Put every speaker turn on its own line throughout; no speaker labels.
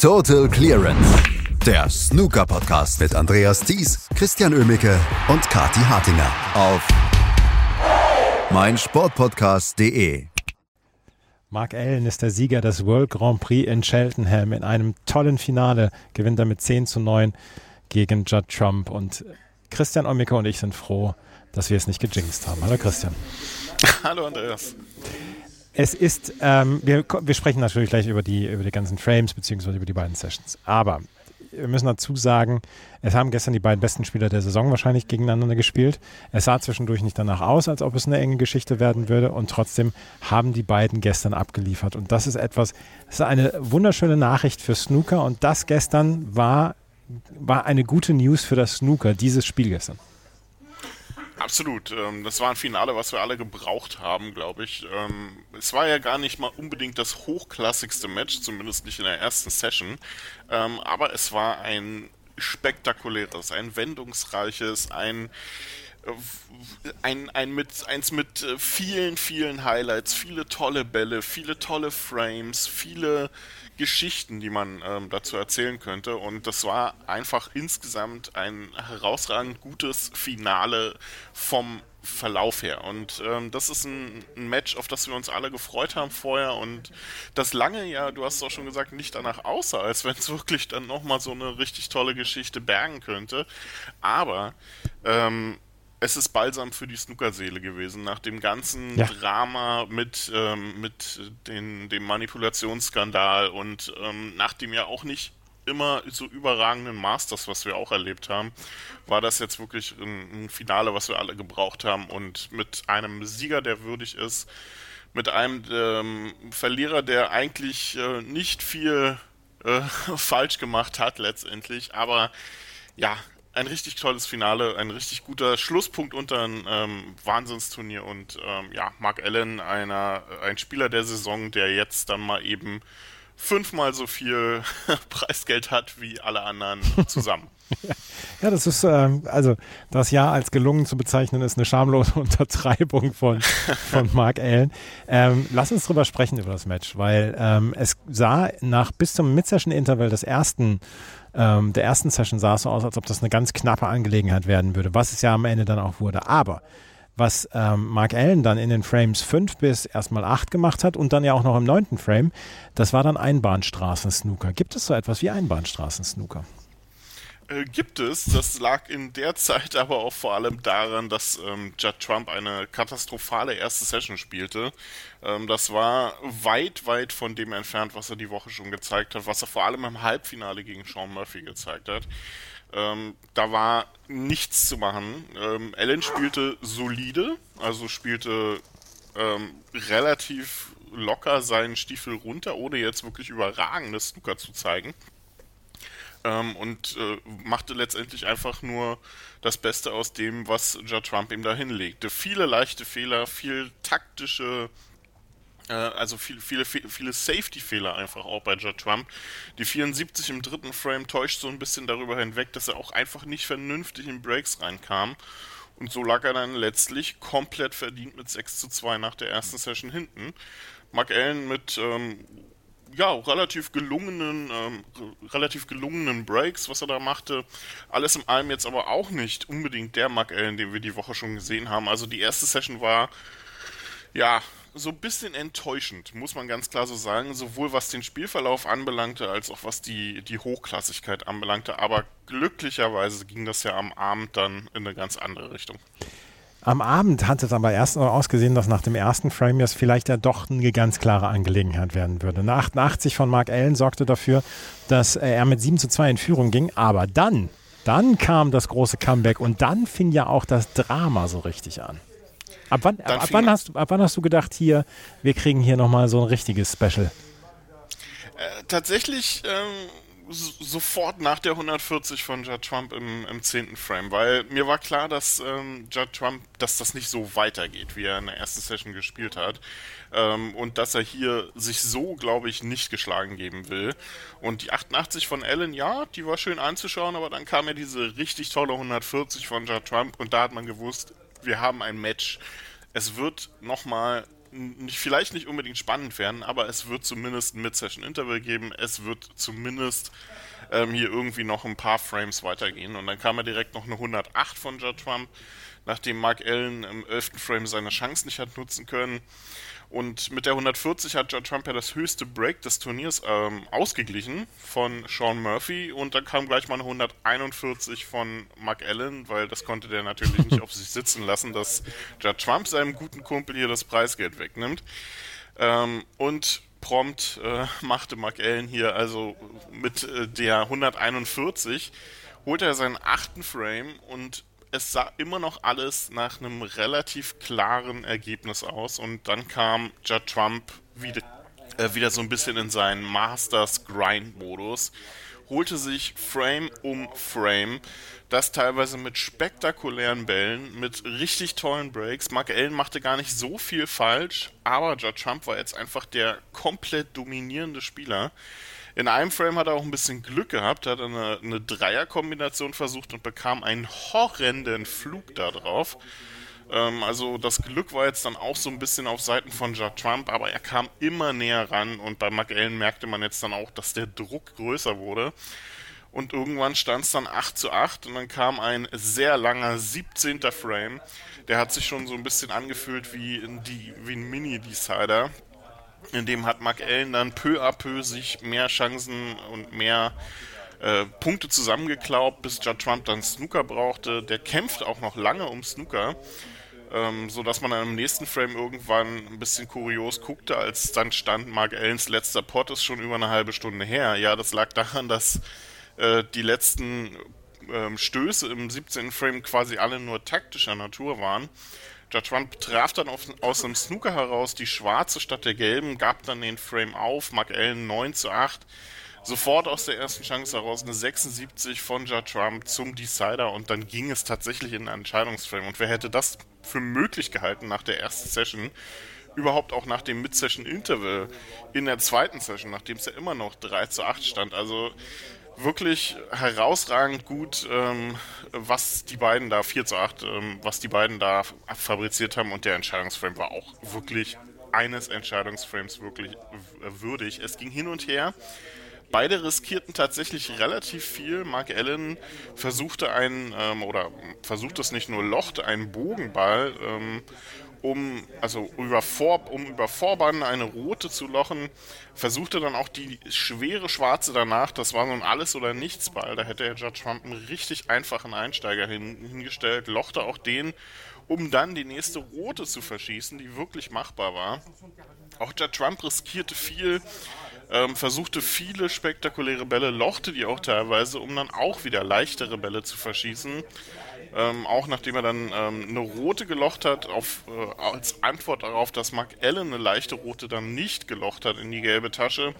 Total Clearance. Der Snooker Podcast mit Andreas Thies, Christian Ömicke und Kati Hartinger auf meinsportpodcast.de.
Mark Allen ist der Sieger des World Grand Prix in Cheltenham in einem tollen Finale, gewinnt er mit 10 zu 9 gegen Judd Trump und Christian Ömicke und ich sind froh, dass wir es nicht gejinxt haben. Hallo Christian.
Hallo Andreas.
Es ist, ähm, wir, wir sprechen natürlich gleich über die, über die ganzen Frames beziehungsweise über die beiden Sessions. Aber wir müssen dazu sagen, es haben gestern die beiden besten Spieler der Saison wahrscheinlich gegeneinander gespielt. Es sah zwischendurch nicht danach aus, als ob es eine enge Geschichte werden würde. Und trotzdem haben die beiden gestern abgeliefert. Und das ist etwas, das ist eine wunderschöne Nachricht für Snooker. Und das gestern war, war eine gute News für das Snooker, dieses Spiel gestern.
Absolut. Ähm, das war ein Finale, was wir alle gebraucht haben, glaube ich. Ähm, es war ja gar nicht mal unbedingt das hochklassigste Match, zumindest nicht in der ersten Session. Ähm, aber es war ein spektakuläres, ein wendungsreiches, ein äh, ein, ein mit, eins mit äh, vielen, vielen Highlights, viele tolle Bälle, viele tolle Frames, viele Geschichten, die man ähm, dazu erzählen könnte. Und das war einfach insgesamt ein herausragend gutes Finale vom Verlauf her. Und ähm, das ist ein, ein, Match, auf das wir uns alle gefreut haben vorher und das lange ja, du hast es auch schon gesagt, nicht danach aussah, als wenn es wirklich dann nochmal so eine richtig tolle Geschichte bergen könnte. Aber ähm, es ist balsam für die Snookerseele gewesen. Nach dem ganzen ja. Drama mit, ähm, mit den, dem Manipulationsskandal und ähm, nach dem ja auch nicht immer so überragenden Masters, was wir auch erlebt haben, war das jetzt wirklich ein, ein Finale, was wir alle gebraucht haben und mit einem Sieger, der würdig ist, mit einem ähm, Verlierer, der eigentlich äh, nicht viel äh, falsch gemacht hat letztendlich, aber ja, ein richtig tolles Finale, ein richtig guter Schlusspunkt unter ein ähm, Wahnsinnsturnier und ähm, ja, Mark Allen, einer, ein Spieler der Saison, der jetzt dann mal eben fünfmal so viel Preisgeld hat wie alle anderen zusammen.
ja, das ist, ähm, also das Jahr als gelungen zu bezeichnen, ist eine schamlose Untertreibung von, von Mark Allen. Ähm, lass uns drüber sprechen über das Match, weil ähm, es sah nach bis zum Mid-Session-Interval des ersten ähm, der ersten Session sah es so aus, als ob das eine ganz knappe Angelegenheit werden würde, was es ja am Ende dann auch wurde. Aber was ähm, Mark Allen dann in den Frames 5 bis erstmal 8 gemacht hat und dann ja auch noch im neunten Frame, das war dann Einbahnstraßen-Snooker. Gibt es so etwas wie Einbahnstraßen-Snooker?
Äh, gibt es. Das lag in der Zeit aber auch vor allem daran, dass ähm, Judd Trump eine katastrophale erste Session spielte. Ähm, das war weit, weit von dem entfernt, was er die Woche schon gezeigt hat, was er vor allem im Halbfinale gegen Sean Murphy gezeigt hat. Ähm, da war nichts zu machen. Ähm, Allen spielte solide, also spielte ähm, relativ locker seinen Stiefel runter, ohne jetzt wirklich überragendes Snooker zu zeigen ähm, und äh, machte letztendlich einfach nur das Beste aus dem, was Ja Trump ihm da hinlegte. Viele leichte Fehler, viel taktische äh, also viele, viele, viele Safety-Fehler einfach auch bei Ja Trump. Die 74 im dritten Frame täuscht so ein bisschen darüber hinweg, dass er auch einfach nicht vernünftig in Breaks reinkam. Und so lag er dann letztlich komplett verdient mit 6 zu 2 nach der ersten Session hinten. Mark Allen mit ähm, ja, relativ gelungenen, ähm, relativ gelungenen Breaks, was er da machte. Alles in allem jetzt aber auch nicht unbedingt der Mark Allen, den wir die Woche schon gesehen haben. Also die erste Session war, ja, so ein bisschen enttäuschend, muss man ganz klar so sagen, sowohl was den Spielverlauf anbelangte, als auch was die, die Hochklassigkeit anbelangte. Aber glücklicherweise ging das ja am Abend dann in eine ganz andere Richtung.
Am Abend hat es aber erst ausgesehen, dass nach dem ersten Frame jetzt vielleicht ja doch eine ganz klare Angelegenheit werden würde. Eine 88 von Mark Allen sorgte dafür, dass er mit 7 zu 2 in Führung ging. Aber dann, dann kam das große Comeback und dann fing ja auch das Drama so richtig an. Ab wann, ab, ab wann, hast, ab wann hast du gedacht, hier, wir kriegen hier nochmal so ein richtiges Special?
Äh, tatsächlich ähm, sofort nach der 140 von Judd Trump im, im 10. Frame, weil mir war klar, dass ähm, Judd Trump, dass das nicht so weitergeht, wie er in der ersten Session gespielt hat. Ähm, und dass er hier sich so, glaube ich, nicht geschlagen geben will. Und die 88 von Allen, ja, die war schön anzuschauen, aber dann kam ja diese richtig tolle 140 von Judd Trump und da hat man gewusst, wir haben ein Match. Es wird nochmal vielleicht nicht unbedingt spannend werden, aber es wird zumindest ein Mid-Session-Interval geben. Es wird zumindest ähm, hier irgendwie noch ein paar Frames weitergehen. Und dann kam er direkt noch eine 108 von Judd Trump, nachdem Mark Allen im 11. Frame seine Chance nicht hat nutzen können. Und mit der 140 hat Judd Trump ja das höchste Break des Turniers ähm, ausgeglichen von Sean Murphy und dann kam gleich mal eine 141 von Mark Allen, weil das konnte der natürlich nicht auf sich sitzen lassen, dass Judd Trump seinem guten Kumpel hier das Preisgeld wegnimmt. Ähm, und prompt äh, machte Mark Allen hier also mit äh, der 141 holte er seinen achten Frame und es sah immer noch alles nach einem relativ klaren Ergebnis aus und dann kam Judd Trump wieder, äh, wieder so ein bisschen in seinen Masters Grind Modus, holte sich Frame um Frame, das teilweise mit spektakulären Bällen, mit richtig tollen Breaks. Mark Allen machte gar nicht so viel falsch, aber Judd Trump war jetzt einfach der komplett dominierende Spieler. In einem Frame hat er auch ein bisschen Glück gehabt, hat eine, eine Dreierkombination versucht und bekam einen horrenden Flug da drauf. Ähm, also das Glück war jetzt dann auch so ein bisschen auf Seiten von Judd Trump, aber er kam immer näher ran und bei McAllen merkte man jetzt dann auch, dass der Druck größer wurde. Und irgendwann stand es dann 8 zu 8 und dann kam ein sehr langer 17. Frame. Der hat sich schon so ein bisschen angefühlt wie, die, wie ein Mini-Decider. In dem hat Mark Allen dann peu à peu sich mehr Chancen und mehr äh, Punkte zusammengeklaubt, bis Judd Trump dann Snooker brauchte. Der kämpft auch noch lange um Snooker, ähm, sodass man dann im nächsten Frame irgendwann ein bisschen kurios guckte, als dann stand, Mark Allens letzter Pot ist schon über eine halbe Stunde her. Ja, das lag daran, dass äh, die letzten äh, Stöße im 17. Frame quasi alle nur taktischer Natur waren. Judge Trump traf dann auf, aus dem Snooker heraus die schwarze statt der gelben, gab dann den Frame auf, Mark Allen 9 zu 8. Sofort aus der ersten Chance heraus eine 76 von Judge Trump zum Decider und dann ging es tatsächlich in einen Entscheidungsframe. Und wer hätte das für möglich gehalten nach der ersten Session? Überhaupt auch nach dem Mid-Session-Interval in der zweiten Session, nachdem es ja immer noch 3 zu 8 stand. Also wirklich herausragend gut, ähm, was die beiden da, 4 zu 8, ähm, was die beiden da fabriziert haben und der Entscheidungsframe war auch wirklich eines Entscheidungsframes wirklich würdig. Es ging hin und her. Beide riskierten tatsächlich relativ viel. Mark Allen versuchte einen, ähm, oder versucht es nicht nur, lochte einen Bogenball ähm, um, also über, Vor, um über Vorbann eine rote zu lochen, versuchte dann auch die schwere schwarze danach, das war ein Alles- oder Nichts-Ball, da hätte Judge Trump einen richtig einfachen Einsteiger hin, hingestellt, lochte auch den, um dann die nächste rote zu verschießen, die wirklich machbar war. Auch Judge Trump riskierte viel, ähm, versuchte viele spektakuläre Bälle, lochte die auch teilweise, um dann auch wieder leichtere Bälle zu verschießen. Ähm, auch nachdem er dann ähm, eine rote gelocht hat, auf, äh, als Antwort darauf, dass Mark Allen eine leichte rote dann nicht gelocht hat in die gelbe Tasche,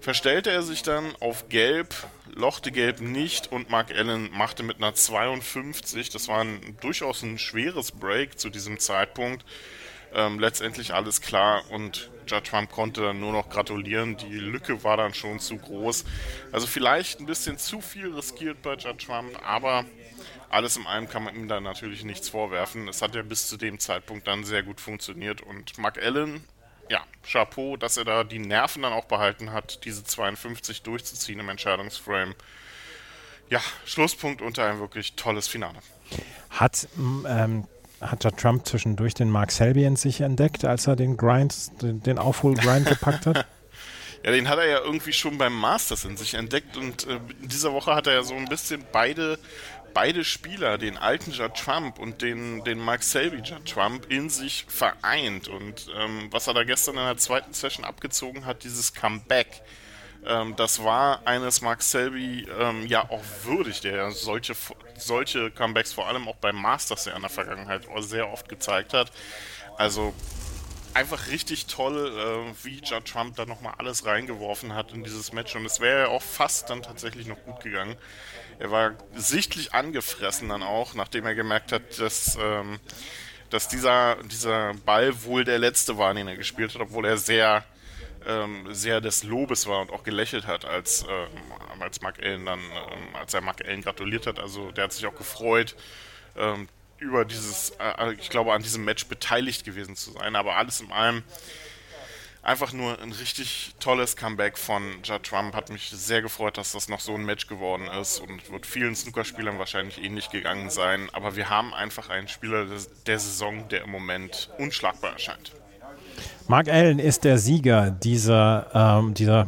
verstellte er sich dann auf Gelb, lochte Gelb nicht und Mark Allen machte mit einer 52, das war ein, durchaus ein schweres Break zu diesem Zeitpunkt, ähm, letztendlich alles klar und Judge Trump konnte dann nur noch gratulieren. Die Lücke war dann schon zu groß. Also vielleicht ein bisschen zu viel riskiert bei Judge Trump, aber alles in allem kann man ihm da natürlich nichts vorwerfen. Es hat ja bis zu dem Zeitpunkt dann sehr gut funktioniert und Mark Allen, ja, Chapeau, dass er da die Nerven dann auch behalten hat, diese 52 durchzuziehen im Entscheidungsframe. Ja, Schlusspunkt unter ein wirklich tolles Finale.
Hat, ähm, hat ja Trump zwischendurch den Mark Selby in sich entdeckt, als er den Grind, den, den Aufholgrind gepackt hat?
Ja, den hat er ja irgendwie schon beim Masters in sich entdeckt und äh, in dieser Woche hat er ja so ein bisschen beide beide Spieler, den alten Judd Trump und den, den Mark Selby Judd Trump, in sich vereint. Und ähm, was er da gestern in der zweiten Session abgezogen hat, dieses Comeback, ähm, das war eines Mark Selby ähm, ja auch würdig, der solche, solche Comebacks vor allem auch beim Masters ja in der Vergangenheit sehr oft gezeigt hat. Also einfach richtig toll, äh, wie Judd Trump da nochmal alles reingeworfen hat in dieses Match. Und es wäre ja auch fast dann tatsächlich noch gut gegangen. Er war sichtlich angefressen dann auch, nachdem er gemerkt hat, dass, ähm, dass dieser, dieser Ball wohl der letzte war, den er gespielt hat, obwohl er sehr, ähm, sehr des Lobes war und auch gelächelt hat, als, ähm, als Mark Allen dann, ähm, als er Mark Allen gratuliert hat. Also der hat sich auch gefreut, ähm, über dieses, äh, ich glaube, an diesem Match beteiligt gewesen zu sein. Aber alles in allem einfach nur ein richtig tolles Comeback von Judd Trump. Hat mich sehr gefreut, dass das noch so ein Match geworden ist und wird vielen Snookerspielern wahrscheinlich ähnlich gegangen sein. Aber wir haben einfach einen Spieler der Saison, der im Moment unschlagbar erscheint.
Mark Allen ist der Sieger dieser, ähm, dieser,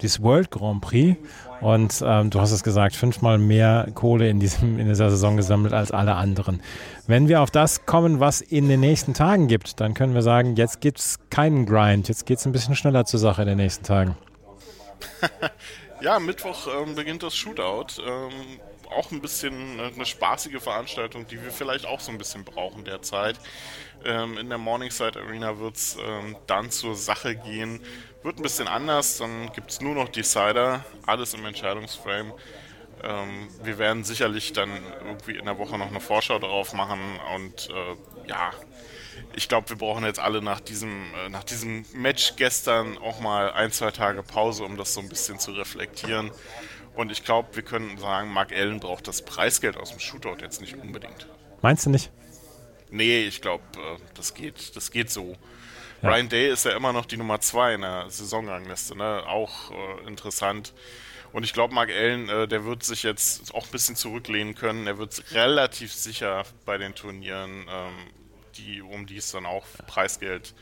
dieses World Grand Prix. Und ähm, du hast es gesagt, fünfmal mehr Kohle in, diesem, in dieser Saison gesammelt als alle anderen. Wenn wir auf das kommen, was in den nächsten Tagen gibt, dann können wir sagen, jetzt gibt es keinen Grind. Jetzt geht es ein bisschen schneller zur Sache in den nächsten Tagen.
ja, Mittwoch ähm, beginnt das Shootout. Ähm, auch ein bisschen eine spaßige Veranstaltung, die wir vielleicht auch so ein bisschen brauchen derzeit. Ähm, in der Morningside Arena wird es ähm, dann zur Sache gehen. Wird ein bisschen anders, dann gibt es nur noch Decider, alles im Entscheidungsframe. Ähm, wir werden sicherlich dann irgendwie in der Woche noch eine Vorschau darauf machen und äh, ja, ich glaube, wir brauchen jetzt alle nach diesem, äh, nach diesem Match gestern auch mal ein, zwei Tage Pause, um das so ein bisschen zu reflektieren. Und ich glaube, wir können sagen, Mark Allen braucht das Preisgeld aus dem Shootout jetzt nicht unbedingt.
Meinst du nicht?
Nee, ich glaube, äh, das geht, das geht so. Ja. Ryan Day ist ja immer noch die Nummer zwei in der Saisonrangliste, ne? Auch äh, interessant. Und ich glaube, Mark Allen, äh, der wird sich jetzt auch ein bisschen zurücklehnen können. Er wird relativ sicher bei den Turnieren, ähm, die, um die es dann auch Preisgeld,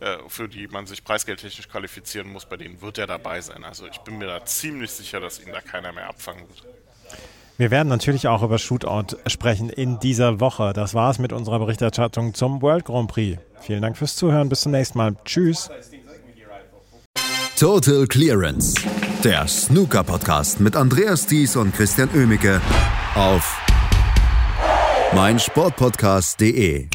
äh, für die man sich preisgeldtechnisch qualifizieren muss, bei denen wird er dabei sein. Also ich bin mir da ziemlich sicher, dass ihn da keiner mehr abfangen wird.
Wir werden natürlich auch über Shootout sprechen in dieser Woche. Das war es mit unserer Berichterstattung zum World Grand Prix. Vielen Dank fürs Zuhören. Bis zum nächsten Mal. Tschüss.
Total Clearance. Der Snooker-Podcast mit Andreas Thies und Christian Ömicke auf meinsportpodcast.de.